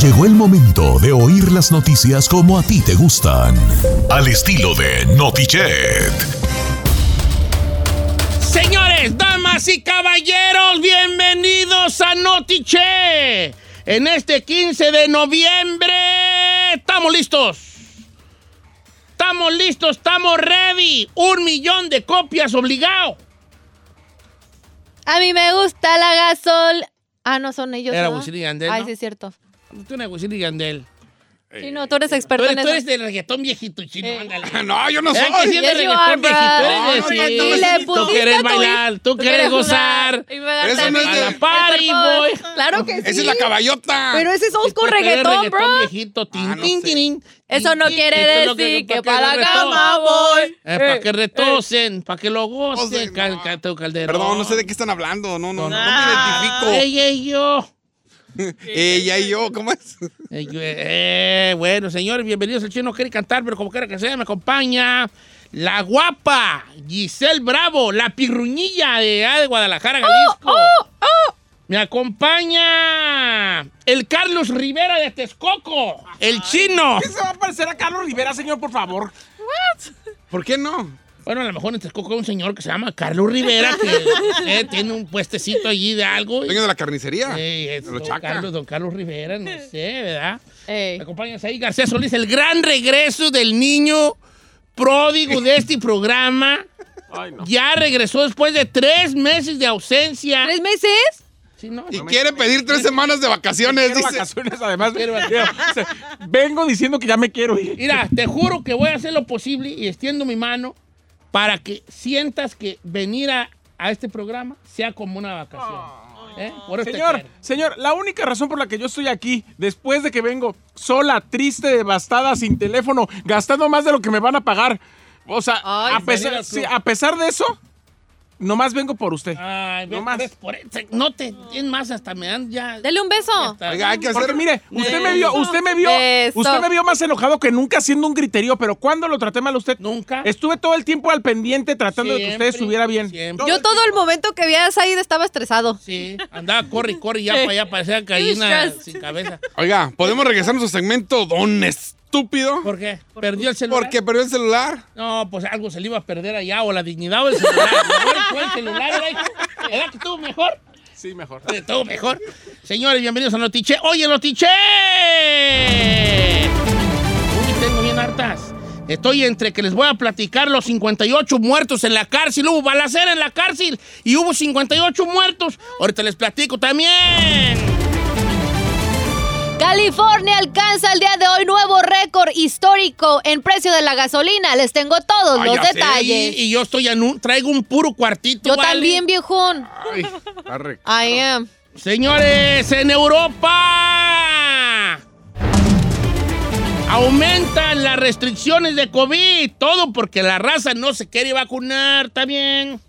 Llegó el momento de oír las noticias como a ti te gustan. Al estilo de Notichet. Señores, damas y caballeros, bienvenidos a Notiche. En este 15 de noviembre, estamos listos. Estamos listos, estamos ready. Un millón de copias obligado. A mí me gusta la gasol. Ah, no son ellos. Era. Wisin y Yandel, Ay, ¿no? sí, es cierto. Tú eres Wisin y Yandel. Sí, no, tú eres Tú experto eres, en tú eso. eres del reggaetón viejito chino, Eh. ándale. No, yo no ¿Verdad que soy. sí eres Yes, reggaetón viejito? Eres No, de- no, sí. Tú quieres bailar, tú quieres gozar. Y me Eso no es A de- la party, boy. Claro que sí. Esa es la caballota. Pero ese es Tú quieres reggaetón, bro. viejito, tin, Ah, tin, tin, Eso no quiere decir que pa' para la cama voy. Eh, para que retocen, para que lo gocen, calderón. Perdón, no sé de qué están hablando. No, no, no, no me Ella y yo. Ella y yo, ¿cómo es? Eh, eh, bueno, señores, bienvenidos. El chino quiere cantar, pero como quiera que sea, me acompaña la guapa Giselle Bravo, la pirruñilla de, ah, de Guadalajara, Jalisco. Me acompaña el Carlos Rivera de Texcoco, el chino. ¿Qué se va a parecer a Carlos Rivera, señor, por favor? ¿Por qué no? Bueno, a lo mejor en Texcoco hay un señor que se llama Carlos Rivera, que eh, tiene un puestecito allí de algo. Dueño de la carnicería. Eh, es don. Carlos, don Carlos Rivera, no sé, ¿verdad? Ey. Me acompañas ahí, García Solís, el gran regreso del niño pródigo de este programa. Ay, no. Ya regresó después de tres meses de ausencia. ¿Tres meses? Sí, ¿no? Y quiere pedir tres semanas de vacaciones, dice. vacaciones, además. Quiero vacaciones. O sea, Vengo diciendo que ya me quiero ir. Mira, te juro que voy a hacer lo posible y extiendo mi mano para que sientas que venir a, a este programa sea como una vacación. ¿Eh? Por eso te Señor, quiero. señor, la única razón por la que yo estoy aquí, después de que vengo sola, triste, devastada, sin teléfono, gastando más de lo que me van a pagar, o sea, Ay, a, venir pesar, al club. sí, a pesar de eso, nomás vengo por usted. Ay, No no más. Por no te, es más, hasta me dan ya. Dele un beso. Oiga, hay que Porque hacer. mire, usted me vio, usted me vio, Beso. usted me vio más enojado que nunca haciendo un griterío, pero ¿cuándo lo traté mal a usted? Nunca. Estuve todo el tiempo al pendiente tratando de que usted estuviera bien. siempre. Yo todo el momento que vi a Said estaba estresado. Sí, andaba, corre, corre, ya para allá, parecía gallina sin cabeza. Oiga, ¿podemos regresar a nuestro segmento Don Estúpido? ¿Por qué? ¿Perdió el celular? Porque perdió el celular. No, pues algo se le iba a perder allá, o la dignidad o el celular. Mejor fue el celular, ¿verdad, hijo? ¿Verdad que estuvo mejor? Sí, mejor. Estuvo mejor. Señores, bienvenidos a Notiche. ¡Oye, Notiche! Uy, tengo bien hartas. Estoy entre que les voy a platicar los 58 muertos en la cárcel. Hubo balacera en la cárcel y hubo 58 muertos. Ahorita les platico también. California alcanza el día de hoy nuevo récord histórico en precio de la gasolina. Les tengo todos Ah, los sé. detalles. Y, y yo estoy en un, traigo un puro cuartito. Yo ¿vale? también, viejón. Ay, está re- I am. Señores, en Europa aumentan las restricciones de COVID. Todo porque la raza no se quiere vacunar. ¿Está bien?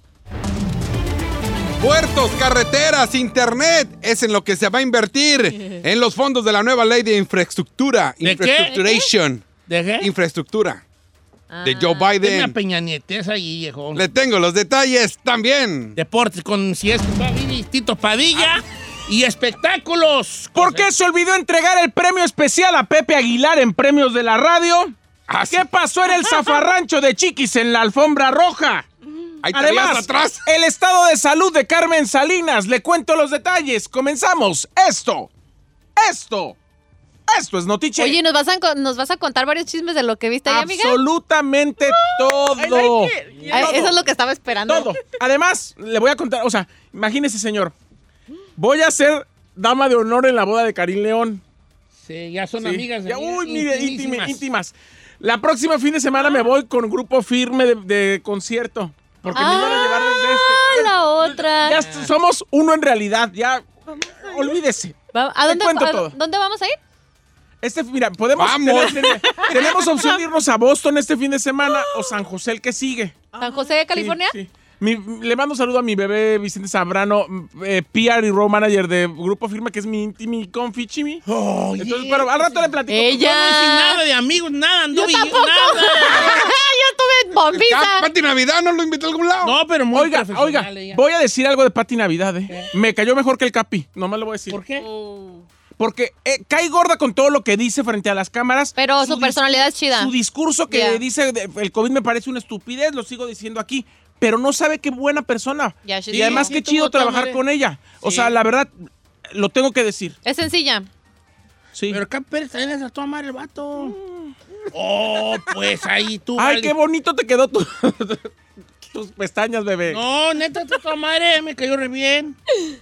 Puertos, carreteras, internet es en lo que se va a invertir en los fondos de la nueva ley de infraestructura. ¿De? Infrastructuration. ¿De qué? Infraestructura. De Joe Denme a Biden. Peña Nietes ahí, viejo. Le tengo los detalles también. Deportes con si es Tito Padilla. Y espectáculos. ¿Por qué se olvidó entregar el premio especial a Pepe Aguilar en premios de la radio? Ah, sí. ¿Qué pasó en el zafarrancho de Chiquis en la alfombra roja? Ahí te veías Además, atrás. el estado de salud de Carmen Salinas. Le cuento los detalles. Comenzamos. Esto. Esto. Esto es Notiche. Oye, ¿nos vas, a, ¿nos vas a contar varios chismes de lo que viste ahí, amiga? Absolutamente todo. Ay, Eso es lo que estaba esperando. Todo. Además, le voy a contar, o sea, imagínese, señor. Voy a ser dama de honor en la boda de Karim León. Sí, ya son Sí. amigas. Ya, amigas uy, mire, íntimas. La próxima fin de semana me voy con grupo firme de, de concierto. Porque me iban a llevar desde este. Ah, la otra. Ya somos uno en realidad, ya. Olvídese. ¿A dónde, cuento a- todo. ¿Dónde vamos a ir? Este, mira, podemos. Vamos. tener- tenemos opción de irnos a Boston este fin de semana o San José el que sigue. ¿San José de California? Sí, sí. Mi- le mando un saludo a mi bebé Vicente Zambrano, eh, PR y road manager de Grupo Firme, que es mi íntimo confi chimi. Oye, Entonces, pero al rato le platico. Ella. Yo no hice nada de amigos, nada, anduve Yo tampoco. nada. Bombita. Pati Navidad no lo invitó a algún lado. No, pero muy Oiga, profesional oiga, ella. voy a decir algo de Pati Navidad, eh. Me cayó mejor que el Capi, nomás le voy a decir. ¿Por qué? Porque eh, cae gorda con todo lo que dice frente a las cámaras. Pero su personalidad es chida. Su discurso que Yeah. dice de- el COVID me parece una estupidez, lo sigo diciendo aquí. Pero no sabe qué buena persona. Yeah, y además Sí, qué sí, chido trabajar madre. con ella. O sea, la verdad, lo tengo que decir. Es sencilla. Sí. Pero acá Pérez también es a toda madre el vato. Oh, pues ahí tú. Ay, qué bonito te quedó tu- tus pestañas, bebé. No, neta, toda madre, me cayó re bien.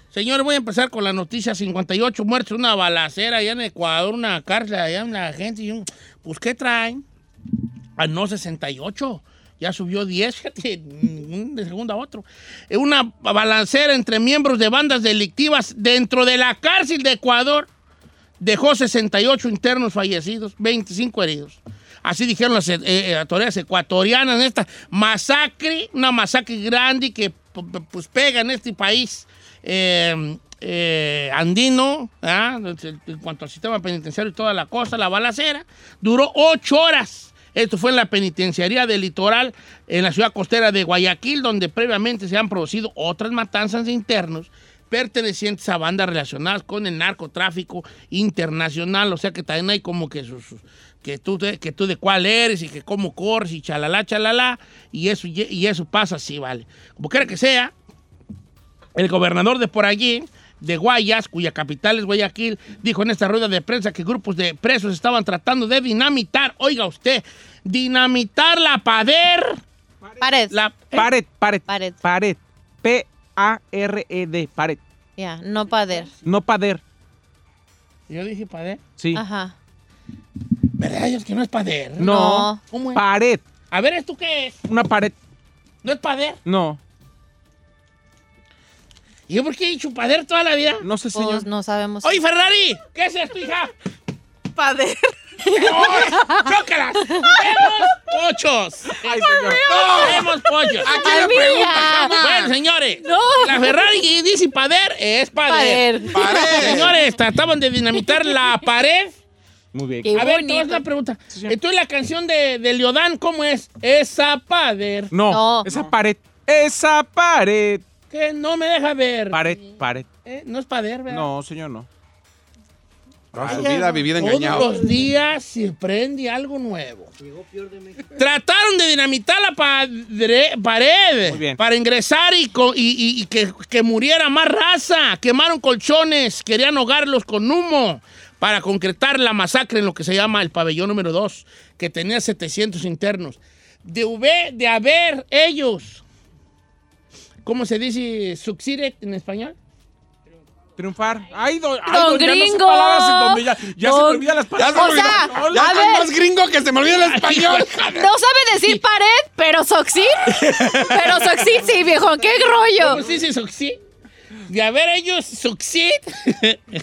Señores, voy a empezar con la noticia: 58 muertos, una balacera allá en Ecuador, una cárcel allá en la gente. y un- Pues, ¿qué traen? Ah, no, 68. Ya subió 10, fíjate, mm, de segundo a otro. Eh, Una balacera entre miembros de bandas delictivas dentro de la cárcel de Ecuador dejó 68 internos fallecidos, 25 heridos. Así dijeron las eh, eh, autoridades ecuatorianas en esta masacre, una masacre grande que pues pega en este país eh, eh, andino, ¿ah? en cuanto al sistema penitenciario y toda la cosa, la balacera, duró ocho horas. Esto fue en la penitenciaría del litoral, en la ciudad costera de Guayaquil, donde previamente se han producido otras matanzas de internos pertenecientes a bandas relacionadas con el narcotráfico internacional. O sea que también hay como que sus, que tú, de, que tú de cuál eres y que cómo corres y chalala, chalala. Y eso, y eso pasa así, vale. Como quiera que sea, el gobernador de por allí, de Guayas, cuya capital es Guayaquil, dijo en esta rueda de prensa que grupos de presos estaban tratando de dinamitar, oiga usted, dinamitar la pader. Pared. La, ¿eh? Pared, pared. Pared. Pared. P-A-R-E-D. E Pared. Ya, no pader. No pader. Yo dije pader. Sí. Ajá. ¿Verdad? Es que no es pader. No. ¿Cómo es? Pared. A ver, ¿esto qué es? Una pared. ¿No es pader? No. ¿Y yo por qué he dicho pader toda la vida? No sé, señor. Pues no sabemos. Oye, Ferrari, ¿qué es esto, hija? pader. ¡Chócalas! ¡Vemos pochos! Ay, señor. ¡No! ¡Vemos pochos! Aquí la pregunta. Bueno, señores, No. la Ferrari dice pader, es pader. Pader. Pared. Señores, trataban de dinamitar la pared. Muy bien. Qué A ver, bonito. hacer una pregunta. Entonces, la canción de, de Leodán, ¿cómo es? Esa pader. No, No. esa pared. Esa pared. Que no me deja ver. Pared, pared. Eh, No es pader, ¿verdad? No, señor, no. Toda su vida vivida Todos engañado. los días se prende algo nuevo. Trataron de dinamitar la padre- pared Muy bien. para ingresar y, co- y- y- y que, que muriera más raza. Quemaron colchones, querían ahogarlos con humo para concretar la masacre en lo que se llama el pabellón número 2, que tenía 700 internos. De, hube- de haber ellos, ¿cómo se dice? Succeeded en español. Triunfar. Ay, do- ay, Don don, ya no sé Gringo. palabras donde ya, ya se Don- me olvidan las Ya palabras. se O sea, Ya a ver. más gringo que se me olvida el español. No sabe decir pared, pero soxid. Pero soxid sí, viejo. ¿Qué rollo? ¿Cómo se dice succeed? De haber ellos succeed.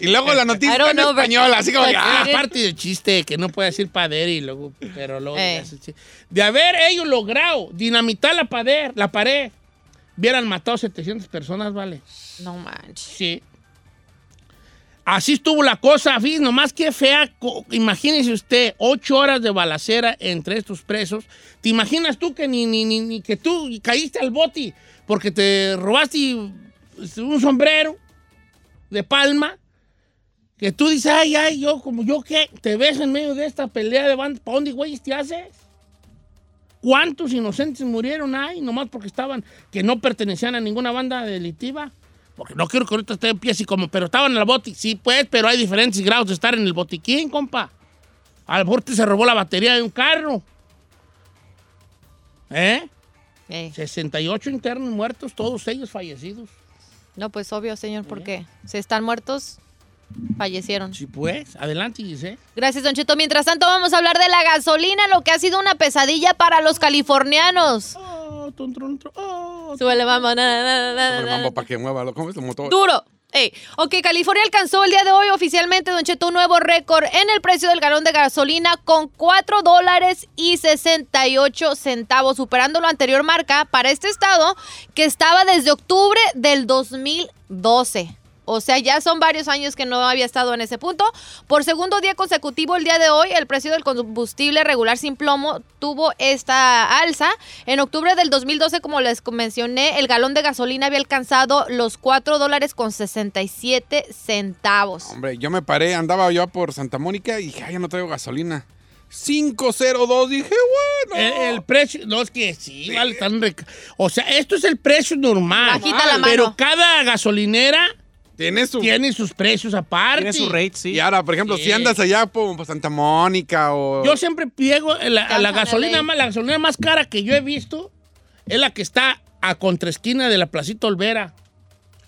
Y luego la noticia en know, español, así como que, ah, Ah, parte del chiste que no puede decir pader y luego, pero luego Eh. se- sí. de haber ellos logrado dinamitar la pared, la pared, hubieran matado 700 personas, vale. No manches. Sí. Así estuvo la cosa, fíjese, nomás que fea. Imagínese usted, ocho horas de balacera entre estos presos. ¿Te imaginas tú que ni, ni, ni, ni que tú caíste al boti porque te robaste un sombrero de palma? Que tú dices, ay, ay, yo, como yo qué, te ves en medio de esta pelea de bandas, ¿para dónde, güey, te haces? ¿Cuántos inocentes murieron ahí nomás porque estaban, que no pertenecían a ninguna banda delictiva? Porque no quiero que ahorita esté en pie así como, pero estaban en el botiquín. Sí, pues, pero hay diferentes grados de estar en el botiquín, compa. A lo mejor te se robó la batería de un carro. ¿Eh? Ey. 68 internos muertos, todos ellos fallecidos. No, pues obvio, señor, porque si están muertos, fallecieron. Sí, pues. Adelante, Giselle. Gracias, Don Cheto. Mientras tanto, vamos a hablar de la gasolina, lo que ha sido una pesadilla para los californianos. Oh, tun, oh. Súbele, na. para que mueva. ¿Cómo es el motor? Duro. Ey, ok, California alcanzó el día de hoy oficialmente, Don Cheto, un nuevo récord en el precio del galón de gasolina con 4 dólares y 68 centavos, superando la anterior marca para este estado que estaba desde octubre del 2012. O sea, ya son varios años que no había estado en ese punto. Por segundo día consecutivo, el día de hoy, el precio del combustible regular sin plomo tuvo esta alza. En octubre del 2012, como les mencioné, el galón de gasolina había alcanzado los 4 dólares con 67 centavos. Hombre, yo me paré, andaba yo por Santa Mónica y dije, ay, ya no traigo gasolina. 502, dije, bueno. El, el precio, no es que sí, vale, tan rec- O sea, esto es el precio normal. Bajita la mano. Pero cada gasolinera Tiene su... tiene sus precios aparte. Tiene su rate, sí. Y ahora, por ejemplo, Sí. si andas allá por, por Santa Mónica o... Yo siempre piego la, la Alcanzan gasolina LA. más, la gasolina más cara que yo he visto es la que está a contraesquina de la Placita Olvera.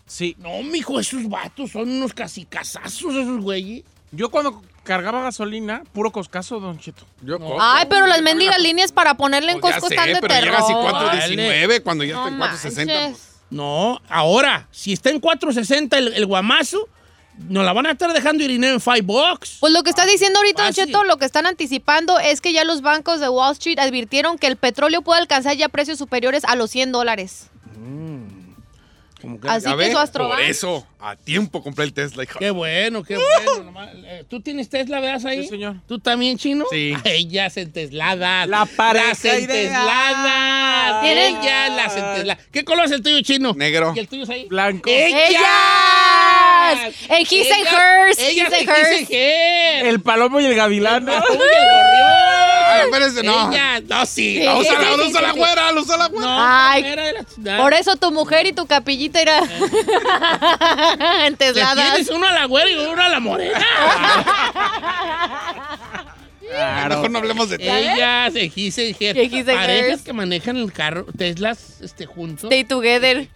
Sí. No, mijo, esos vatos son unos casi casazos esos güeyes. Yo cuando cargaba gasolina, puro coscazo, Don Cheto. Yo. Ay, pero las mendigas líneas para ponerle en Pues sé, están de pero terror. llega así Vale. 419 cuando ya No está en 460. No, ahora, si está en 460 el, el guamazo, nos la van a estar dejando ir en 5 bucks. Pues lo que está diciendo ahorita, Don. Cheto, lo que están anticipando es que ya los bancos de Wall Street advirtieron que el petróleo puede alcanzar ya precios superiores a los 100 dólares. Como que- Así Ya que ve, su Astroban. Por eso, a tiempo compré el Tesla, hija. Qué bueno, qué bueno. nomás, eh, ¿Tú tienes Tesla, veas ahí? Sí, señor. ¿Tú también, chino? Sí. Ellas entesladas. La pareja Las entesladas. ¿Tienen? Ellas las entesladas. ¿Qué color es el tuyo, chino? Negro. ¿Y el tuyo es ahí? Blanco. ¡Ellas! El His and Hers, Ellas His and. Hers. El palomo y el gavilán. El palomo y el gorrión. Ay, espérese, no. Ellas, no, sí. Sí. La usa, la, sí, usa sí, la sí. güera, la usa la güera. No, Ay. no la. Por eso tu mujer y tu capillita era entesladas. tienes uno a la güera y uno a la morena. Mejor no hablemos de Tesla. Ellas. El His and Parejas que manejan el carro, Teslas este, juntos. Stay together.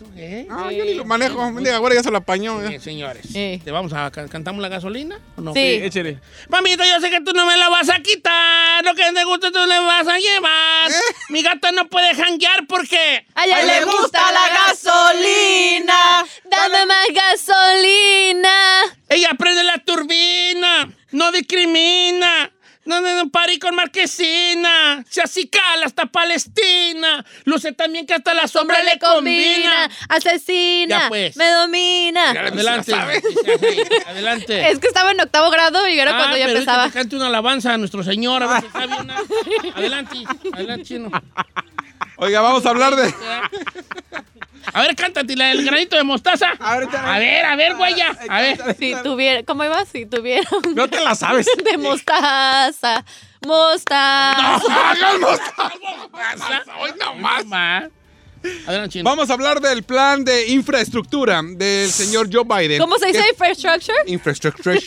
No, yo ni lo manejo. Güera ya se lo apañó. eh. Señores. Sí. ¿Te vamos a can- cantamos la gasolina o no? Sí. Échale. Mamita, yo sé que tú no me la vas a quitar. Lo que te gusta tú le vas a llevar. ¿Eh? Mi gata no puede janguear porque. A ella le gusta la gasolina. Dame más gasolina. Ella prende la turbina. No discrimina. No, no, parí con marquesina. Se acicala hasta Palestina. Luce también que hasta la sombra le combina. Asesina. Ya, pues. Me domina. Ya Adelante. ¿La sabe? Adelante. Es que estaba en octavo grado y era cuando Ah, ya pero empezaba. ahorita te cante una alabanza a nuestro Señor, a ver si está bien. ah. Adelante, adelante, chino. Oiga, vamos a hablar de... A ver, cántate la del granito de mostaza. Ahorita- A ver, a ver, güaya. A ver. Si tuviera, ¿cómo iba? Si tuviera No te la sabes. de mostaza. Mostaza. ¡Hagamos! Pasa. Hoy no más. Adelante, chino. Vamos a hablar del plan de infraestructura del señor Joe Biden. ¿Cómo se dice infrastructure? Infrastructure.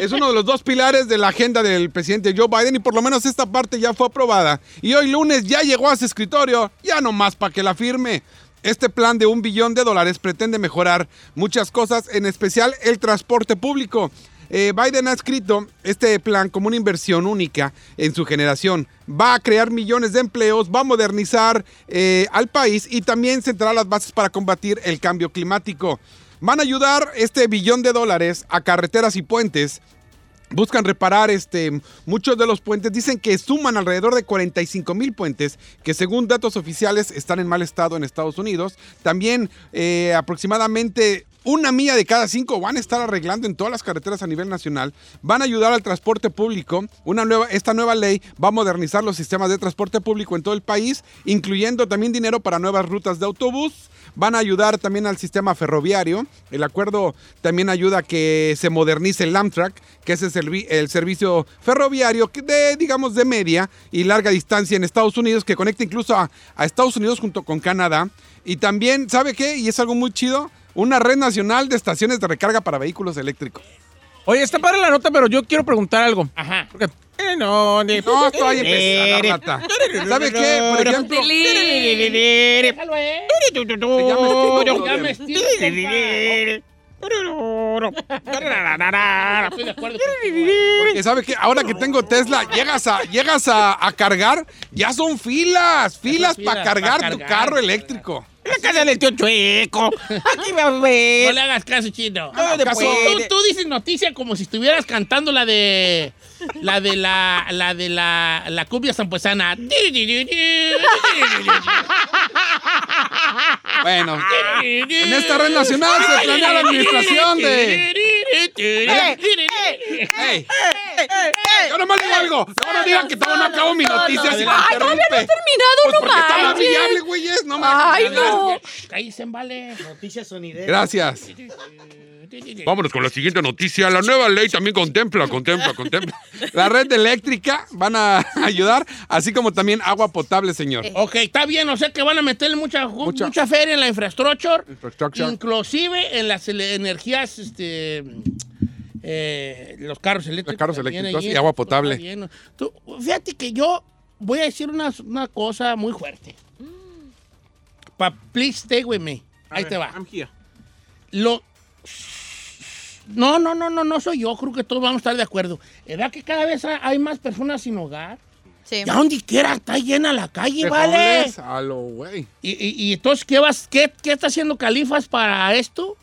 es uno de los dos pilares de la agenda del presidente Joe Biden y por lo menos esta parte ya fue aprobada. Y hoy lunes ya llegó a su escritorio, ya nomás para que la firme. Este plan de un billón de dólares pretende mejorar muchas cosas, en especial el transporte público. Eh, Biden ha escrito este plan como una inversión única en su generación. Va a crear millones de empleos, va a modernizar eh, al país y también sentará las bases para combatir el cambio climático. Van a ayudar este billón de dólares a carreteras y puentes Buscan reparar este, muchos de los puentes. Dicen que suman alrededor de 45 mil puentes que según datos oficiales están en mal estado en Estados Unidos. También eh, aproximadamente una milla de cada cinco van a estar arreglando en todas las carreteras a nivel nacional. Van a ayudar al transporte público. Una nueva, esta nueva ley va a modernizar los sistemas de transporte público en todo el país, incluyendo también dinero para nuevas rutas de autobús. Van a ayudar también al sistema ferroviario. El acuerdo también ayuda a que se modernice el Amtrak, que es el, servi- el servicio ferroviario de, digamos, de media y larga distancia en Estados Unidos, que conecta incluso a, a Estados Unidos junto con Canadá. Y también, ¿sabe qué? Y es algo muy chido, una red nacional de estaciones de recarga para vehículos eléctricos. Oye, está padre la nota, pero yo quiero preguntar algo. Ajá. Porque- Eh, no, de- No, todavía empezar, rata. ¿Sabe qué? Por ejemplo, Déjalo, eh. Ya me estiro, Estoy de acuerdo contigo, porque sabe que ahora que tengo Tesla, llegas a, llegas a, a cargar, ya son filas, filas filas para cargar pa' tu cargar, carro eléctrico. La casa del tío Chueco. Aquí va a No ver. le hagas caso, chino. No, tú dices noticia como si estuvieras cantando la de. La de la. La de la. La cumbia zampuesana. Bueno, en esta red nacional se planea la administración de... ¡Ey! Yo nomás digo algo. No me digan que todavía no acabo mi noticia. Si Ay, todavía no he terminado, Pues no porque está manches. amigable, güeyes. No Ay, no. Cállese, vale. Noticias sonideras. Gracias. Vámonos con la siguiente noticia. La nueva ley también contempla, contempla, contempla. La red eléctrica van a ayudar, así como también agua potable, señor. Ok, está bien, o sea que van a meterle mucha, Mucha- mucha, feria en la infraestructura, Infrastructure. inclusive en las energías, este, eh, los carros eléctricos. carros también eléctricos ahí, y agua potable. Tú, fíjate que yo voy a decir una, una cosa muy fuerte. Pa, please stay with me. A Ahí ver, te va. I'm here. Lo... No, no, no, no, no soy yo. Creo que todos vamos a estar de acuerdo. ¿Verdad que cada vez hay- más personas sin hogar? Sí. Ya donde quiera está llena la calle, De ¿vale? A lo güey. ¿Y, y- y entonces qué vas, qué, qué está haciendo Califas para esto?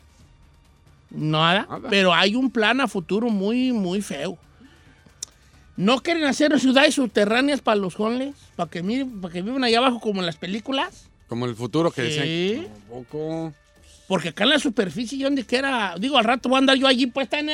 Nada, Nada. Pero hay un plan a futuro muy, muy feo. ¿No quieren hacer ciudades subterráneas para los homeless? ¿Para que, miren, para que vivan allá abajo como en las películas? Como el futuro que Sí. dicen. Un poco. Porque acá en la superficie, yo donde quiera, digo, al rato voy a andar yo allí puesta, ¿no?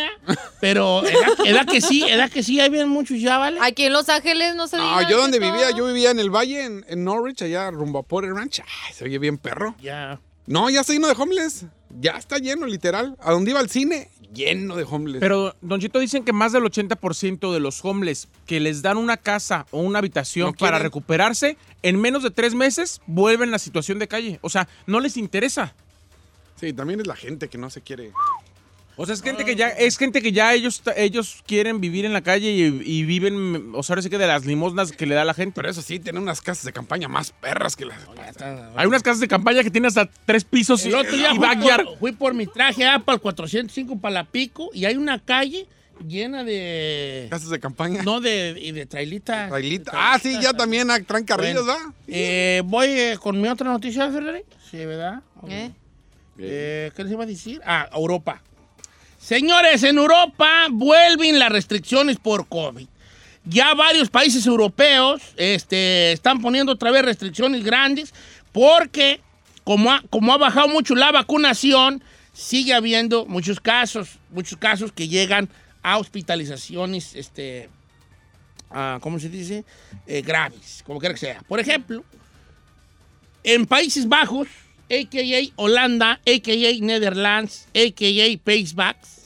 Pero edad, edad que sí, edad que sí, ahí vienen muchos ya, ¿vale? Aquí en Los Ángeles no se No, yo donde vivía, yo vivía en el valle, en, en Norwich, allá rumbo a Porter Ranch. Ay, se oye bien perro. Ya. No, ya está lleno de homeless. Ya está lleno, literal. A donde iba al cine, lleno de homeless. Pero, Don Chito, dicen que más del 80% de los homeless que les dan una casa o una habitación No para recuperarse, en menos de tres meses vuelven a la situación de calle. O sea, no les interesa. sí, también es la gente que no se quiere. O sea, es gente que ya, es gente que ya ellos, ellos quieren vivir en la calle y, y viven, o sea, ahora sí que de las limosnas que le da la gente. Pero eso sí, tienen unas casas de campaña más perras que las. Hay unas casas de campaña que tienen hasta tres pisos y, El otro día y fui backyard. por, fui por mi traje ah, para el 405 para la Pico y hay una calle llena de... Casas de campaña. No, de, y de trailitas. Trailita. Ah, sí, ya también traen carrillos, Bueno, ¿va? eh, voy eh, con mi otra noticia, Ferrari. Sí, ¿verdad? Ok. ¿Eh? Eh, ¿Qué les iba a decir? Ah, Europa. Señores, en Europa vuelven las restricciones por COVID. Ya varios países europeos este, están poniendo otra vez restricciones grandes porque como ha, como ha bajado mucho la vacunación, sigue habiendo muchos casos, muchos casos que llegan a hospitalizaciones, este, ¿cómo se dice? Eh, graves, como quiera que sea. Por ejemplo, en Países Bajos, a.k.a. Holanda, a.k.a. Netherlands, a.k.a. Países Bajos,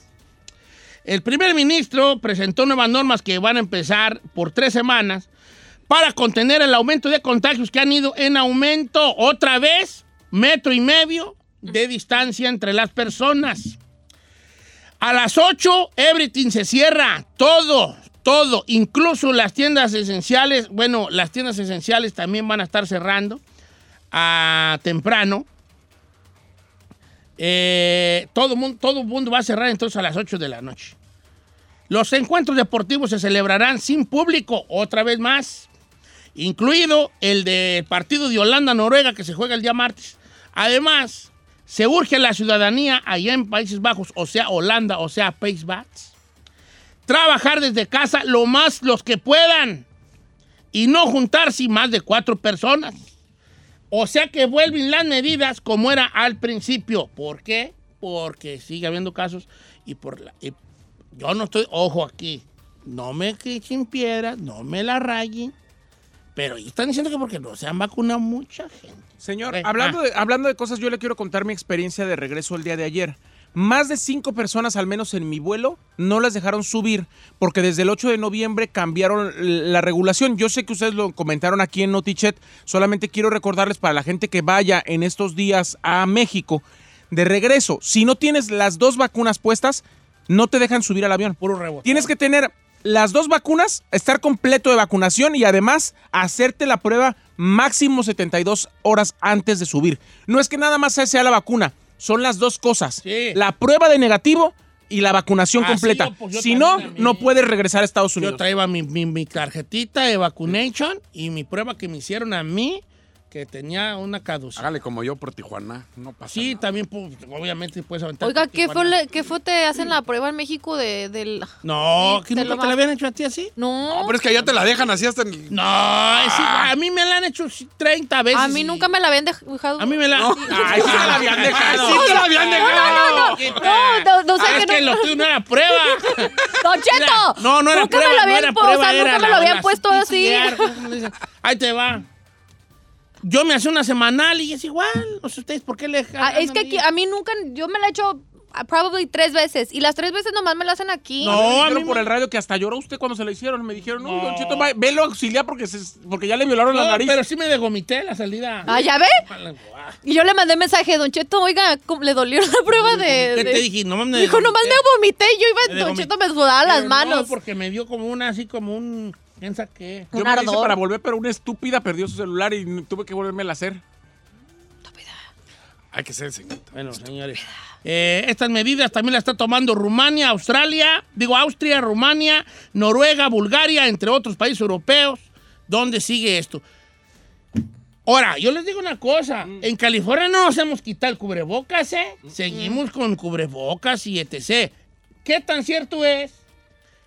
el primer ministro presentó nuevas normas que van a empezar por tres semanas para contener el aumento de contagios que han ido en aumento otra vez, metro y medio de distancia entre las personas. A las 8, everything se cierra, todo, todo, incluso las tiendas esenciales, bueno, las tiendas esenciales también van a estar cerrando a temprano. Eh, todo, mundo, todo mundo va a cerrar entonces a las 8 de la noche. Los encuentros deportivos se celebrarán sin público, otra vez más, incluido el del partido de Holanda-Noruega que se juega el día martes. Además, se urge a la ciudadanía allá en Países Bajos, o sea, Holanda, o sea, Países Bajos, trabajar desde casa lo más los que puedan y no juntarse más de cuatro personas. O sea que vuelven las medidas como era al principio. ¿Por qué? Porque sigue habiendo casos y por la, y yo no estoy, ojo aquí, no me echen piedras, no me la rayen, pero están diciendo que porque no se han vacunado mucha gente. Señor, hablando, ah. de, hablando de cosas, yo le quiero contar mi experiencia de regreso el día de ayer. Más de cinco personas, al menos en mi vuelo, no las dejaron subir porque desde el 8 de noviembre cambiaron la regulación. Yo sé que ustedes lo comentaron aquí en Notichet, solamente quiero recordarles para la gente que vaya en estos días a México de regreso, si no tienes las dos vacunas puestas, no te dejan subir al avión. Puro rebote. Tienes que tener las dos vacunas, estar completo de vacunación y además hacerte la prueba máximo 72 horas antes de subir. No es que nada más sea la vacuna, son las dos cosas. Sí. La prueba de negativo y la vacunación Ah, completa. yo, pues, yo si no, no puedes regresar a Estados Yo Unidos. traía mi, mi- mi tarjetita de vacunation y mi prueba que me hicieron a mí que tenía una caducidad. Hágale como yo por Tijuana. No pasa Sí, nada. también, pues, obviamente, puedes aventar. Oiga, ¿qué fue, le- ¿qué fue te hacen la prueba en México de, del... No, ¿que te nunca te la habían hecho a ti así? No, No, pero es que allá te la dejan así hasta en... No, es igual. a mí me la han hecho 30 veces. a mí y- nunca me la habían dejado. A mí me la... Ay, sí te la habían dejado. Sí te la habían dejado. No, no, no sé Ah, que es que no- lo tuyo no era prueba. ¡Don Cheto! No, no era nunca prueba, me lo habían no era prueba, o sea, era nunca me la- lo habían puesto así. Ahí te va. Yo me hacía una semanal y es igual. No sé ustedes por qué le... Ah, es que aquí, a mí nunca, yo me la he hecho ah, probably tres veces y las tres veces nomás me la hacen aquí. No, a mí por me- el radio que hasta lloró usted cuando se la hicieron. Me dijeron, no. Don Cheto, va- velo a auxiliar porque, se- porque ya le violaron la nariz. pero sí me degomité la salida. Ah, ¿ya ve? Y yo le mandé mensaje, Don Cheto, oiga, ¿cómo le dolió la prueba de...? ¿Qué de- te dije? No me Dijo, nomás me vomité, yo iba, Don. Cheto me sudaba las manos. No, porque me dio como una, así como un... ¿Piensa qué? Yo me la hice ardor. para volver, pero una estúpida perdió su celular y tuve que volverme a hacer. Hay que ser señor. Bueno, señores. eh, estas medidas también las está tomando Rumania, Australia, digo Austria, Rumania, Noruega, Bulgaria, entre otros países europeos. ¿Dónde sigue esto? Ahora, yo les digo una cosa. En California no nos hemos quitado el cubrebocas, ¿eh? Seguimos con cubrebocas y etc. ¿Qué tan cierto es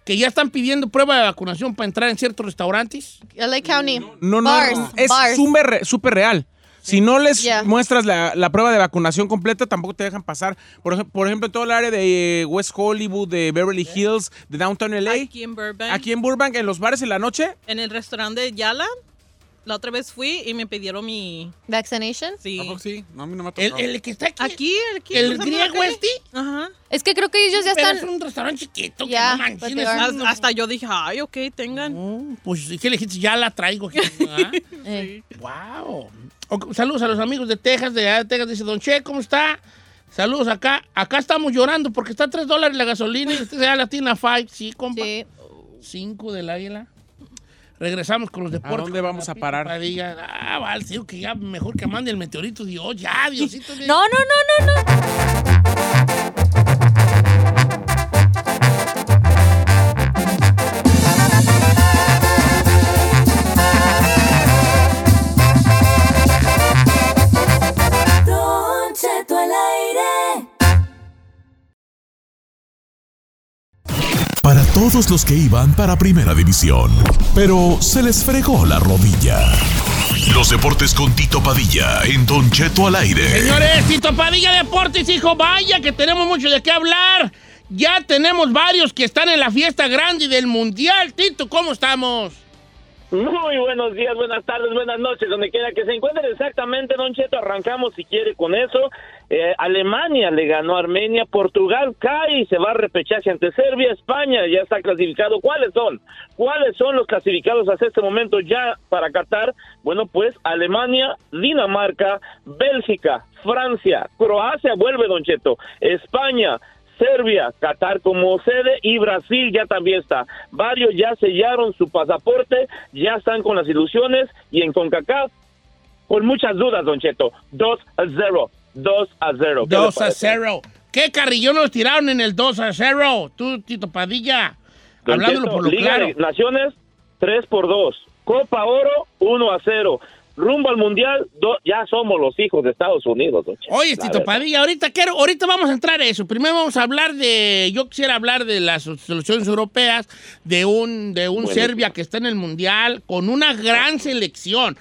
que ya están pidiendo prueba de vacunación para entrar en ciertos restaurantes? LA County. No, no, Bars, no, es bars. súper súper real. Si no les Yeah. muestras la, la prueba de vacunación completa, tampoco te dejan pasar. Por, ej- por ejemplo, en todo el área de eh, West Hollywood, de Beverly Hills, de Downtown LA, Aquí en Burbank, aquí en Burbank, en los bares en la noche, en el restaurante de Yala, la otra vez fui y me pidieron mi... Vaccination. Sí. ¿A sí? No, a mí no me ha El, tocado. el que está aquí. Aquí, aquí. ¿El cruzando la griego este? Ajá. Es que creo que ellos ya Pero están... es un restaurante chiquito que Ya, no manches, but es they are. un- Has- Hasta yo dije, ay, ok, tengan. No, pues, ¿y ¿qué le dijiste? Ya la traigo. aquí. Eh, wow. Ok, Saludos a los amigos de Texas, de allá de Texas. Dice, Don Che, ¿cómo está? Saludos acá. Acá estamos llorando porque está a 3 dólares la gasolina y usted ya la tiene a 5. Sí, compa. sí. 5 del águila. Regresamos con los deportes. dónde vamos a parar? Padilla. Ah, vale, digo que ya mejor que mande el meteorito. Dios, ya, Diosito. No, no, no, no, no. Todos los que iban para Primera División, pero se les fregó la rodilla. Los deportes con Tito Padilla en Don Cheto al aire. Señores, Tito Padilla Deportes, hijo, vaya que tenemos mucho de qué hablar. Ya tenemos varios que están en la fiesta grande del Mundial. Tito, ¿cómo estamos? Muy buenos días, buenas tardes, buenas noches, donde quiera que se encuentren exactamente, Don Cheto, arrancamos si quiere con eso. Eh, Alemania le ganó a Armenia, Portugal cae y se va a repechaje ante Serbia, España ya está clasificado. ¿Cuáles son? ¿Cuáles son los clasificados hasta este momento ya para Qatar? Bueno, pues Alemania, Dinamarca, Bélgica, Francia, Croacia vuelve, Don Cheto, España, Serbia, Qatar como sede y Brasil ya también está. Varios ya sellaron su pasaporte, ya están con las ilusiones y en CONCACAF con muchas dudas, Don Cheto. 2 a 0. 2 a 0. ¿Qué le 2 a parece? 0. ¿Qué carrillón nos tiraron en el 2 a 0? Tú, Tito Padilla, Don hablándolo Cheto, por lo Liga claro. de Naciones 3 por 2. Copa Oro 1 a 0. Rumbo al Mundial, do- ya somos los hijos de Estados Unidos, Don. Oye, La Tito verdad. Padilla, ahorita quiero, ahorita vamos a entrar a eso. Primero vamos a hablar de, yo quisiera hablar de las soluciones europeas, de un, de un. Serbia que está en el mundial con una gran selección.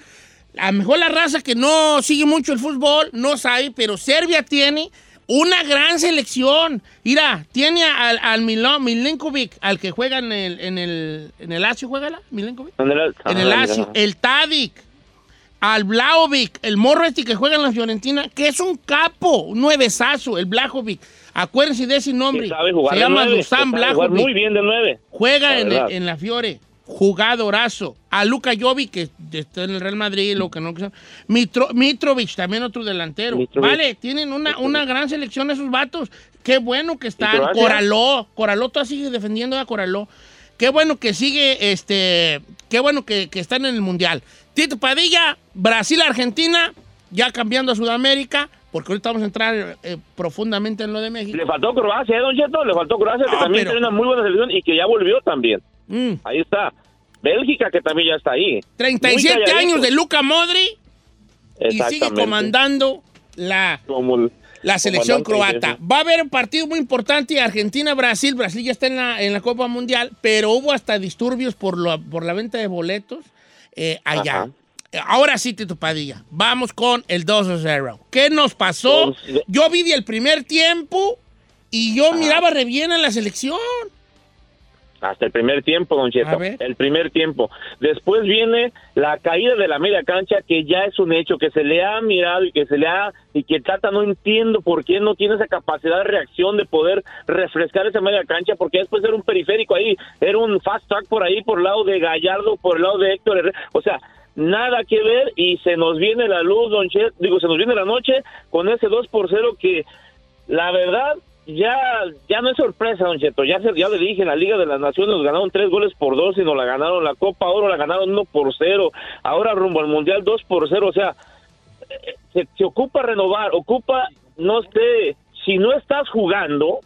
A lo mejor la raza que no sigue mucho el fútbol no sabe, pero Serbia tiene una gran selección. Mira, tiene al, al Milo- Milenkovic, al que juega en el, en el, en el Lazio, ¿juega la? Milenkovic? En el, En el mira. el Tadic, al Blaovic, el morro este que juega en la Fiorentina, que es un capo, un nuevesazo, el Blajovic. Acuérdense de ese nombre. Que sabe jugar Se llama nueve, Dusan Blajovic. muy bien de 9. Juega La en, la Fiore. Jugadorazo. A Luka Jovic, que está en el Real Madrid, lo que no. Mitro- Mitrovic, también otro delantero. Mitrovic. Vale, tienen una, una gran selección esos vatos. Qué bueno que están. Coraló. Coraló todavía sigue defendiendo a Coraló. Qué bueno que sigue, este, qué bueno que, que están en el Mundial. Tito Padilla, Brasil, Argentina, ya cambiando a Sudamérica, porque ahorita vamos a entrar eh, profundamente en lo de México. Le faltó Croacia, ¿eh, Don Cheto? Le faltó Croacia, que No, también pero- tiene una muy buena selección y que ya volvió también. Mm. Ahí está. Bélgica, que también ya está ahí. 37 Muy años de Luca Modri y sigue comandando la, Como el- la selección croata. Va a haber un partido muy importante Argentina-Brasil. Brasil ya está en la, en la Copa Mundial, pero hubo hasta disturbios por, lo- por la venta de boletos eh, allá. Ajá. Ahora sí, Tito Padilla. Vamos con el 2-0. ¿Qué nos pasó? Yo vi el primer tiempo y yo miraba re bien a la selección. Hasta el primer tiempo, Don Cheto. El primer tiempo. Después viene la caída de la media cancha, que ya es un hecho, que se le ha mirado y que se le ha. y que Tata no entiendo por qué no tiene esa capacidad de reacción de poder refrescar esa media cancha, porque después era un periférico ahí, era un fast track por ahí, por el lado de Gallardo, por el lado de Héctor Herrera. O sea. Nada que ver y se nos viene la luz, Don Cheto, digo, se nos viene la noche con ese 2 por 0 que la verdad, ya, ya no es sorpresa, Don Cheto. Ya, se- ya le dije, en la Liga de las Naciones ganaron tres goles por dos y nos la ganaron. La Copa Oro la ganaron uno por cero. Ahora rumbo al Mundial dos por cero. O sea, eh, se, se ocupa renovar, ocupa, no sé, si no estás jugando.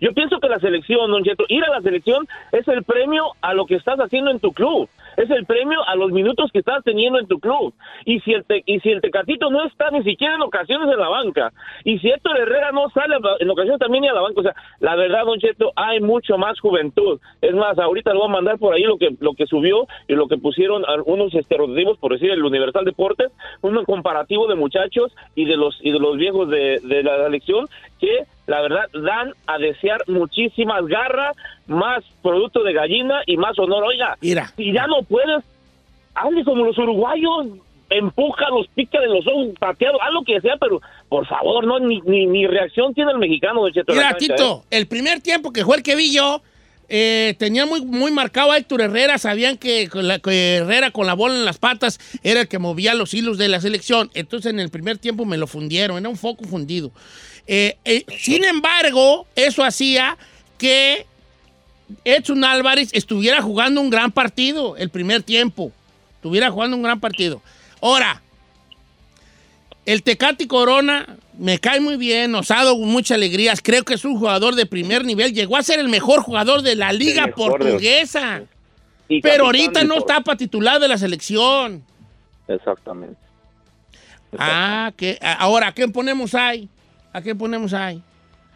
yo pienso que la selección, Don Cheto, ir a la selección es el premio a lo que estás haciendo en tu club. Es el premio a los minutos que estás teniendo en tu club. Y si el, te- y si el Tecatito no está ni siquiera en ocasiones en la banca, y si Héctor Herrera no sale en ocasiones también ni a la banca, o sea, la verdad, Don Cheto, hay mucho más juventud. Es más, ahorita le voy a mandar por ahí lo que lo que subió y lo que pusieron algunos estereotipos, por decir, el Universal Deportes, un comparativo de muchachos y de los y de los viejos de, de la selección que la verdad dan a desear muchísimas garras, más producto de gallina y más honor. Oiga, Mira. si ya no puedes, hable como los uruguayos, empuja, los pica de los ojos, pateado, haz lo que sea, pero por favor, no, ni, ni, ni reacción tiene el mexicano de Cheto. Mira, cancha, Tito, el primer tiempo que fue el que vi yo, eh, tenía muy, muy marcado a Héctor Herrera. Sabían que, la- que Herrera con la bola en las patas era el que movía los hilos de la selección. Entonces en el primer tiempo me lo fundieron, era un foco fundido. Eh, eh, sin embargo, eso hacía que Edson Álvarez estuviera jugando un gran partido el primer tiempo. Estuviera jugando un gran partido. Ahora, el Tecati Corona me cae muy bien, nos ha dado muchas alegrías. Creo que es un jugador de primer nivel. Llegó a ser el mejor jugador de la liga portuguesa. Pero ahorita no por- está para titular de la selección. Exactamente. Ah, que ahora, ¿a quién ponemos ahí? ¿A quién ponemos ahí?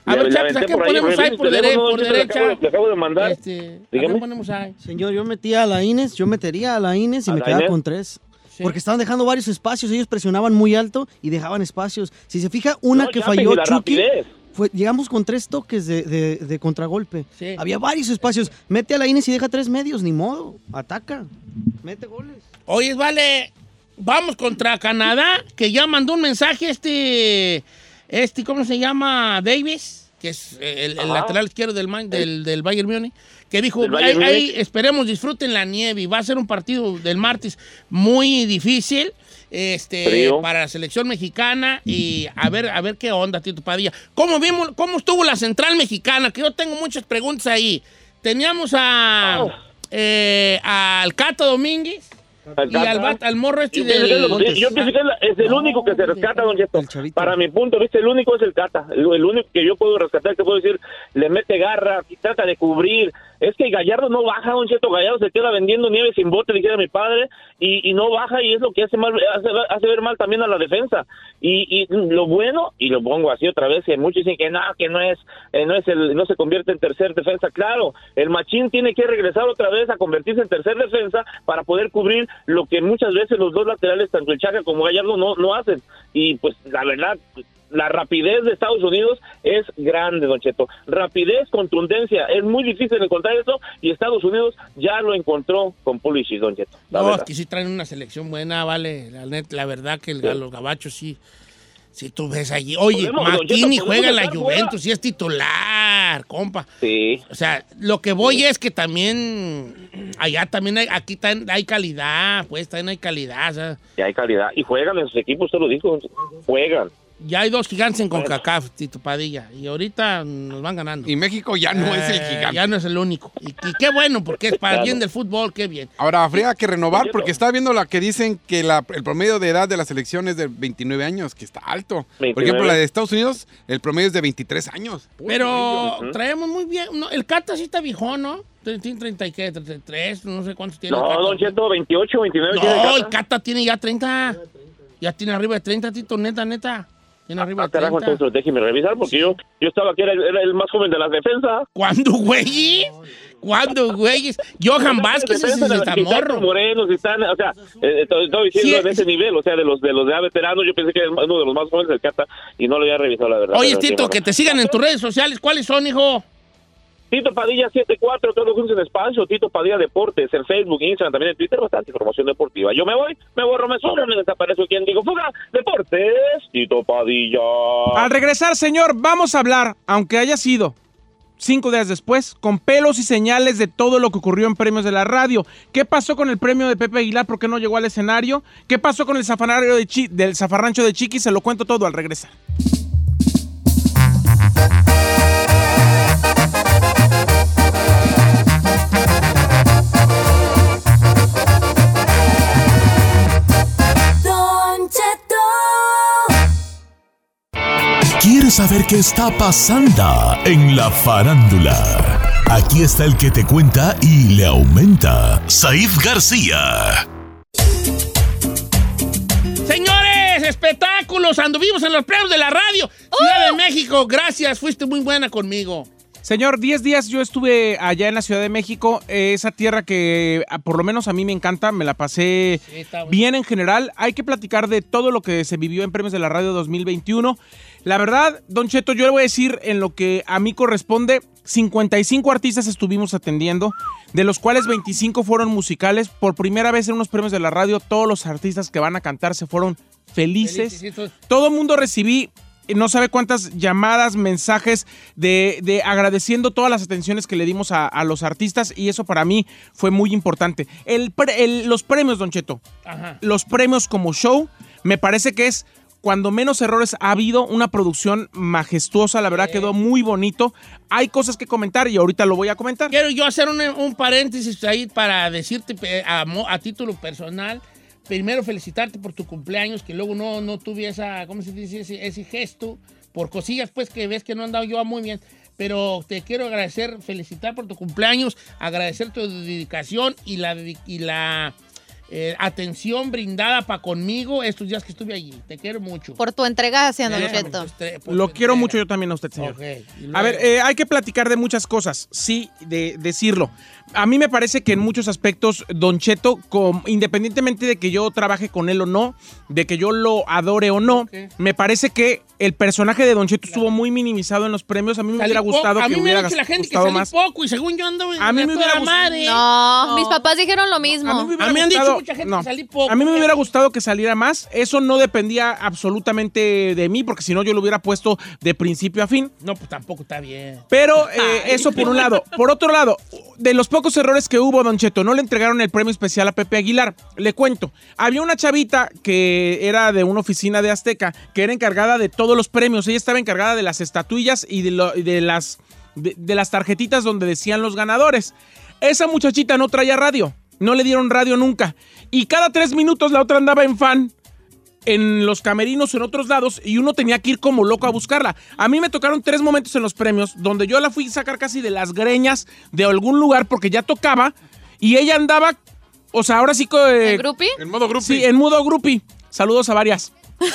A ver, Chapis, ¿a ahí, ponemos ahí por, dere- teléfono, por derecha? acabo de- le acabo de mandar. Este, ¿A quién ponemos ahí? Señor, yo metía a la Ines, yo metería a la Ines y ¿A me quedaba Inés? con tres. Sí. Porque estaban dejando varios espacios, ellos presionaban muy alto y dejaban espacios. Si se fija, una No, que Chapis, falló Chucky, rapidez. fue, llegamos con tres toques de, de- de contragolpe. Sí. Había varios espacios. Mete a la Ines y deja tres medios, ni modo. Ataca. Mete goles. Oye, vale, vamos contra Canadá, que ya mandó un mensaje este, este, ¿cómo se llama? Davis, que es eh, el, lateral izquierdo del, del, del Bayern Múnich, que dijo, "Ahí- ahí Múnich". esperemos, disfruten la nieve y va a ser un partido del martes muy difícil. Este, Frío. para la selección mexicana y a ver, a ver qué onda, Tito Padilla. ¿Cómo vimos, cómo estuvo la central mexicana? Que yo tengo muchas preguntas ahí. Teníamos a, Oh. eh, al Cata Domínguez, y al, bat- al morro este Yo pienso que es, yo pienso que es el único que se rescata, don Cheto. Para mi punto de vista, el único es el Cata. El, el único que yo puedo rescatar, que puedo decir, le mete garra, trata de cubrir. Es que Gallardo no baja, don Cheto. Gallardo se queda vendiendo nieve sin bote, dijera mi padre, y, y no baja, y es lo que hace, mal, hace, hace ver mal también a la defensa. Y, y lo bueno, y lo pongo así otra vez, que muchos dicen que no, que no es, eh, no es el, no se convierte en tercer defensa. Claro, el Machín tiene que regresar otra vez a convertirse en tercer defensa para poder cubrir lo que muchas veces los dos laterales, tanto el Chaca como Gallardo, no, no hacen. Y pues la verdad, la rapidez de Estados Unidos es grande, Don Cheto. Rapidez, contundencia, es muy difícil encontrar eso y Estados Unidos ya lo encontró con Pulisic, Don Cheto. No, es verdad. que sí traen una selección buena, vale. La, net- la verdad que el, Sí. los gabachos sí. Si tú ves allí. Oye, Podemos, Martini Cheto, juega en la Juventus y es titular, compa. Sí. O sea, lo que voy es que también allá también hay, aquí también hay calidad, pues también hay calidad. o sea, Y hay calidad. Y juegan en sus equipos, usted lo dijo. Juegan. Ya hay dos gigantes en CONCACAF, Tito Padilla, y ahorita nos van ganando. Y México ya no es el Eh, gigante. Ya no es el único. Y, y qué bueno, porque es para el Claro. bien del fútbol, qué bien. Ahora, habría que renovar porque está viendo la que dicen que la- el promedio de edad de la selección es de 29 años, que está alto. Por 29. ejemplo, la de Estados Unidos, el promedio es de 23 años. Pero traemos muy bien. no, el Cata sí está viejón, ¿no? Tiene 30 y qué, 33, no sé cuántos tiene. el No, Cata. Don Cheto, 28, 29. tiene No, Cata. el Cata tiene ya 30. Ya tiene arriba de 30, Tito, neta, neta. Tiene arriba Ah, de carajo, 30. entonces déjeme revisar porque yo, yo estaba aquí, era, el- era el más joven de las defensas. ¿Cuándo, güeyes? ¿Cuándo, güeyes? Johan Vázquez es de el que zamorro. morenos están, o sea, eh, estoy, estoy diciendo Sí, en ese nivel, o sea, de los de los de veteranos, yo pensé que era uno de los más jóvenes del Cata y no lo había revisado, la verdad. Oye, Tito, que te sigan en tus redes sociales. ¿Cuáles son, hijo? Tito Padilla 74, todos juntos en espacio, Tito Padilla Deportes, en Facebook, Instagram, también en Twitter, bastante información deportiva. Yo me voy, me borro, me sobro, me desaparezco. ¿Quién digo? Fuga, Deportes, Tito Padilla. Al regresar, señor, vamos a hablar, aunque haya sido cinco días después, con pelos y señales de todo lo que ocurrió en premios de la radio. ¿Qué pasó con el premio de Pepe Aguilar? ¿Por qué no llegó al escenario? ¿Qué pasó con el zafanario de Chi- del zafarrancho de Chiqui? Se lo cuento todo al regresar. ¿Quieres saber qué está pasando en la farándula? Aquí está el que te cuenta y le aumenta, Saif García. Señores, espectáculos. Anduvimos en los premios de la radio. Ciudad de México, gracias. Fuiste muy buena conmigo. Señor, 10 días yo estuve allá en la Ciudad de México, eh, esa tierra que ah, por lo menos a mí me encanta, me la pasé Sí, bien en general. Hay que platicar de todo lo que se vivió en Premios de la Radio 2021. La verdad, Don Cheto, yo le voy a decir en lo que a mí corresponde, 55 artistas estuvimos atendiendo, de los cuales 25 fueron musicales. Por primera vez en unos Premios de la Radio, todos los artistas que van a cantar se fueron felices. Felicitos. Todo el mundo recibí eh, no sabe cuántas llamadas, mensajes de, de agradeciendo todas las atenciones que le dimos a, a los artistas y eso para mí fue muy importante. El pre- el- los premios, Don Cheto, Ajá. los premios como show, me parece que es cuando menos errores ha habido, una producción majestuosa, la verdad quedó muy bonito. Hay cosas que comentar y ahorita lo voy a comentar. Quiero yo hacer un, un paréntesis ahí para decirte a, a título personal. Primero felicitarte por tu cumpleaños, que luego no, no tuve esa, ¿cómo se dice? Ese, ese gesto, por cosillas pues que ves que no han dado yo muy bien. Pero te quiero agradecer, felicitar por tu cumpleaños, agradecer tu dedicación y la, y la eh, atención brindada para conmigo estos días que estuve allí. Te quiero mucho. Por tu entrega hacia Don Cheto. Lo quiero mucho yo también a usted, señor. A ver, eh, hay que platicar de muchas cosas, sí, de decirlo. A mí me parece que en muchos aspectos, Don Cheto, independientemente de que yo trabaje con él o no, de que yo lo adore o no, me parece que el personaje de Don Cheto estuvo muy minimizado en los premios. A mí me Salí hubiera gustado a que mí me hubiera la gente que salí más. poco y según yo ando A mí me hubiera gustado- madre. No, mis papás dijeron lo mismo. A mí me, hubiera A mí me han dicho gustado- mucha gente no. que salí poco. A mí me hubiera gustado que saliera más. Eso no dependía absolutamente de mí, porque si no yo lo hubiera puesto de principio a fin. No, pues tampoco está bien. Pero eh, eso por un lado. Por otro lado, de los pocos errores que hubo, Don Cheto, no le entregaron el premio especial a Pepe Aguilar. Le cuento. Había una chavita que era de una oficina de Azteca, que era encargada de todos los premios. Ella estaba encargada de las estatuillas y de, lo- y de las, de, de las tarjetitas donde decían los ganadores. Esa muchachita no traía radio. No le dieron radio nunca. Y cada tres minutos la otra andaba en fan en los camerinos en otros lados y uno tenía que ir como loco a buscarla. A mí me tocaron tres momentos en los premios donde yo la fui a sacar casi de las greñas de algún lugar porque ya tocaba y ella andaba, o sea, ahora sí que... ¿El groupie? En modo grupo. Sí, en modo groupie. Saludos a varias.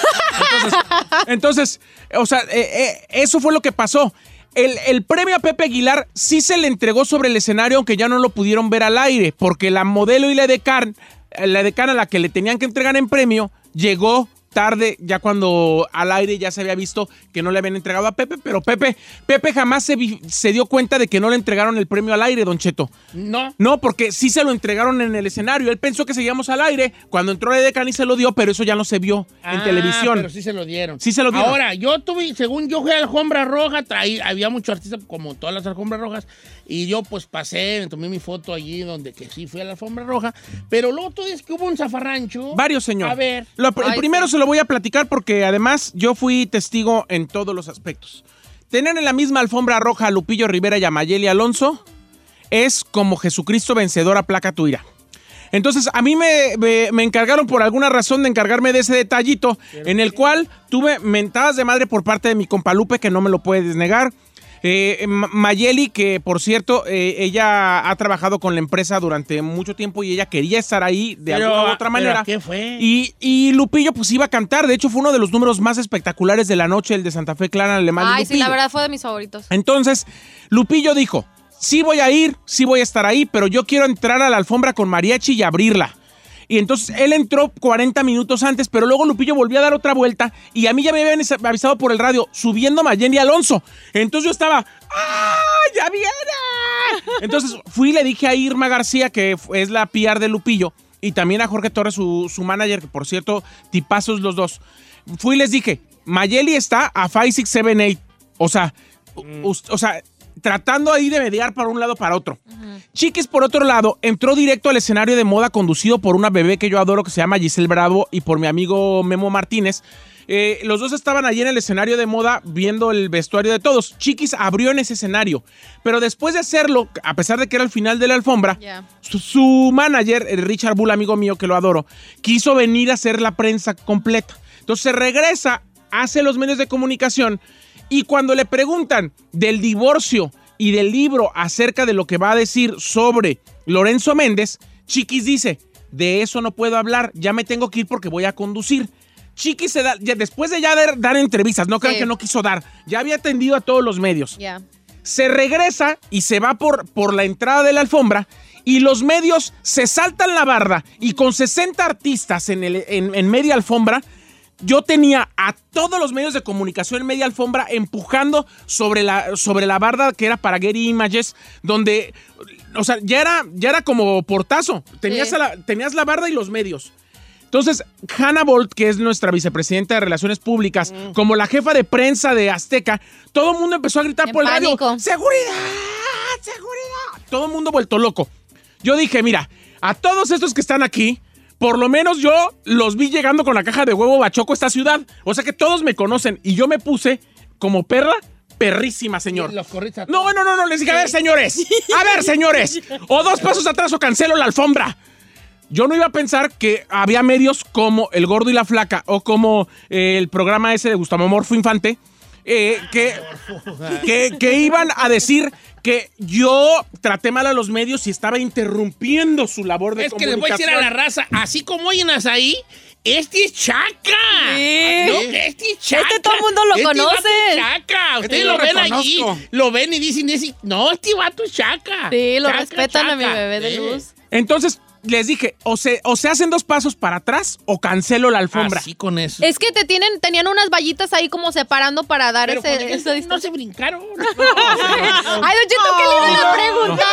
Entonces, entonces, o sea, eh, eh, eso fue lo que pasó. El, el premio a Pepe Aguilar sí se le entregó sobre el escenario, aunque ya no lo pudieron ver al aire, porque la modelo y la decán, la decana a la que le tenían que entregar en premio, llegó tarde, ya cuando al aire ya se había visto que no le habían entregado a Pepe, pero Pepe, Pepe jamás se, vi- se dio cuenta de que no le entregaron el premio al aire, Don Cheto. No. No, porque sí se lo entregaron en el escenario. Él pensó que seguíamos al aire. Cuando entró la decana y se lo dio, pero eso ya no se vio en Ah, televisión. Pero sí se lo dieron. Sí se lo dieron. Ahora, yo tuve, según yo fui a la alfombra roja, traí, había muchos artistas como todas las alfombras rojas, y yo pues pasé, me tomé mi foto allí donde que sí fui a la alfombra roja, pero luego tú dices que hubo un zafarrancho. Varios, señor. A ver. Lo- el Ay, primero sí. se lo voy a platicar porque además yo fui testigo en todos los aspectos. Tener en la misma alfombra roja a Lupillo Rivera y a Mayeli Alonso es como Jesucristo vencedor a placa tuya. Entonces, a mí me, me- me encargaron por alguna razón de encargarme de ese detallito, en el cual tuve mentadas de madre por parte de mi compa Lupe, que no me lo puedes negar. Eh, Ma- Mayeli, que por cierto, eh, ella ha trabajado con la empresa durante mucho tiempo y ella quería estar ahí de Pero, alguna u ¿a- otra manera. qué fue? Y, y Lupillo pues iba a cantar. De hecho, fue uno de los números más espectaculares de la noche, el de Santa Fe Clan Alemán. y Ay, sí, Lupillo. la verdad fue de mis favoritos. Entonces, Lupillo dijo, sí voy a ir, sí voy a estar ahí, pero yo quiero entrar a la alfombra con mariachi y abrirla. Y entonces él entró 40 minutos antes, pero luego Lupillo volvió a dar otra vuelta y a mí ya me habían avisado por el radio, subiendo Mayeni Alonso. Entonces yo estaba, ¡ah, ya viene! Entonces fui y le dije a Irma García, que es la PR de Lupillo, y también a Jorge Torres, su, su manager, que por cierto, tipazos los dos. Fui y les dije, Mayeli está a 5678. O sea, us- o sea, tratando ahí de mediar para un lado para otro. Chiquis, por otro lado, entró directo al escenario de moda conducido por una bebé que yo adoro que se llama Giselle Bravo y por mi amigo Memo Martínez. Eh, los dos estaban allí en el escenario de moda viendo el vestuario de todos. Chiquis abrió en ese escenario, pero después de hacerlo, a pesar de que era el final de la alfombra, su, su manager, el Richard Bull, amigo mío que lo adoro, quiso venir a hacer la prensa completa. Entonces se regresa, hace los medios de comunicación y cuando le preguntan del divorcio y del libro acerca de lo que va a decir sobre Lorenzo Méndez, Chiquis dice, de eso no puedo hablar, ya me tengo que ir porque voy a conducir. Chiquis se da, ya después de ya dar, dar entrevistas, no crean Sí. que no quiso dar, ya había atendido a todos los medios se regresa y se va por, por la entrada de la alfombra y los medios se saltan la barda y con 60 artistas en, el, en, en media alfombra, yo tenía a todos los medios de comunicación en media alfombra empujando sobre la, sobre la barda que era para Getty Images, donde, o sea, ya era, ya era como portazo. Tenías, Sí. a la, tenías la barda y los medios. Entonces, Hannah Bolt, que es nuestra vicepresidenta de Relaciones Públicas, como la jefa de prensa de Azteca, todo el mundo empezó a gritar En por el radio, pánico. ¡Seguridad! ¡Seguridad! Todo el mundo vuelto loco. Yo dije, mira, a todos estos que están aquí, por lo menos yo los vi llegando con la caja de huevo bachoco a esta ciudad. O sea que todos me conocen y yo me puse como perra, perrísima, señor. Los No, no, no, no, les dije, a ver, señores, a ver, señores, o dos pasos atrás o cancelo la alfombra. Yo no iba a pensar que había medios como El Gordo y la Flaca o como eh, el programa ese de Gustavo Morfo Infante eh, que, que, que iban a decir que yo traté mal a los medios y estaba interrumpiendo su labor de Es que les voy a decir comunicación. a la raza, así como oyen ahí, este es chaca. Sí. No, este es chaca. Este todo el mundo lo Este conoce. es chaca. Ustedes lo lo ven allí, lo ven y dicen, no, este vato es chaca. Sí, lo Chaca, respetan a mi bebé de luz. Entonces les dije, o se, o se hacen dos pasos para atrás o cancelo la alfombra. Así con eso. Es que te tienen, tenían unas vallitas ahí como separando para dar Pero ese, eso no se brincaron. Ay, Don Cheto, ¿qué le iban a preguntar?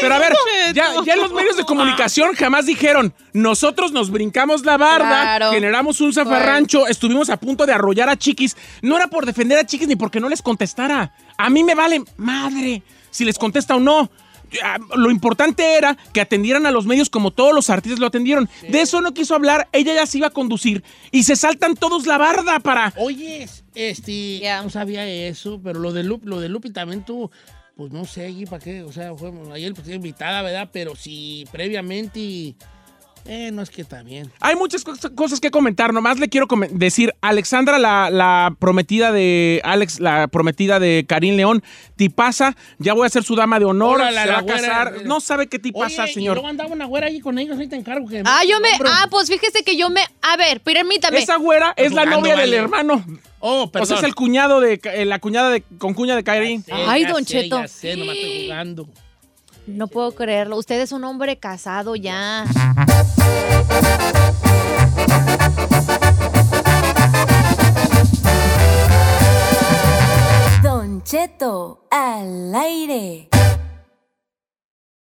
Pero a ver, ya, ya los medios de comunicación jamás dijeron, nosotros nos brincamos la barda, Claro. generamos un zafarrancho, estuvimos a punto de arrollar a Chiquis. No era por defender a Chiquis ni porque no les contestara. A mí me vale madre si les contesta o no. Ya, Lo importante era que atendieran a los medios como todos los artistas lo atendieron. De eso no quiso hablar, ella ya se iba a conducir y se saltan todos la barda para... Oye, este, Ya. no sabía eso, pero lo de Lupi, lo de Lupi también tú, pues no sé, ¿y para qué? O sea, fue, ayer pues invitada, ¿verdad? Pero si previamente, y- eh, no es que también. Hay muchas cos- cosas que comentar. Nomás le quiero decir, Alexandra, la, la prometida de Alex, la prometida de Karim León, tipaza, ya voy a ser su dama de honor, Órale, se la va a güera. casar. No sabe qué tipaza, Oye, señor. luego andaba una güera ahí con ellos, ahí te encargo que... Ah, yo me. Hombre. Ah, pues fíjese que yo me. A ver, permítame. Esa güera es la jugando, novia del hermano. Oh, O perdón. sea, es el cuñado de, eh, la cuñada de, con cuña de Karim. Ay, ya Don sé, Cheto. Ya sé, nomás estoy jugando. No puedo creerlo. Usted es un hombre casado ya. Don Cheto al aire.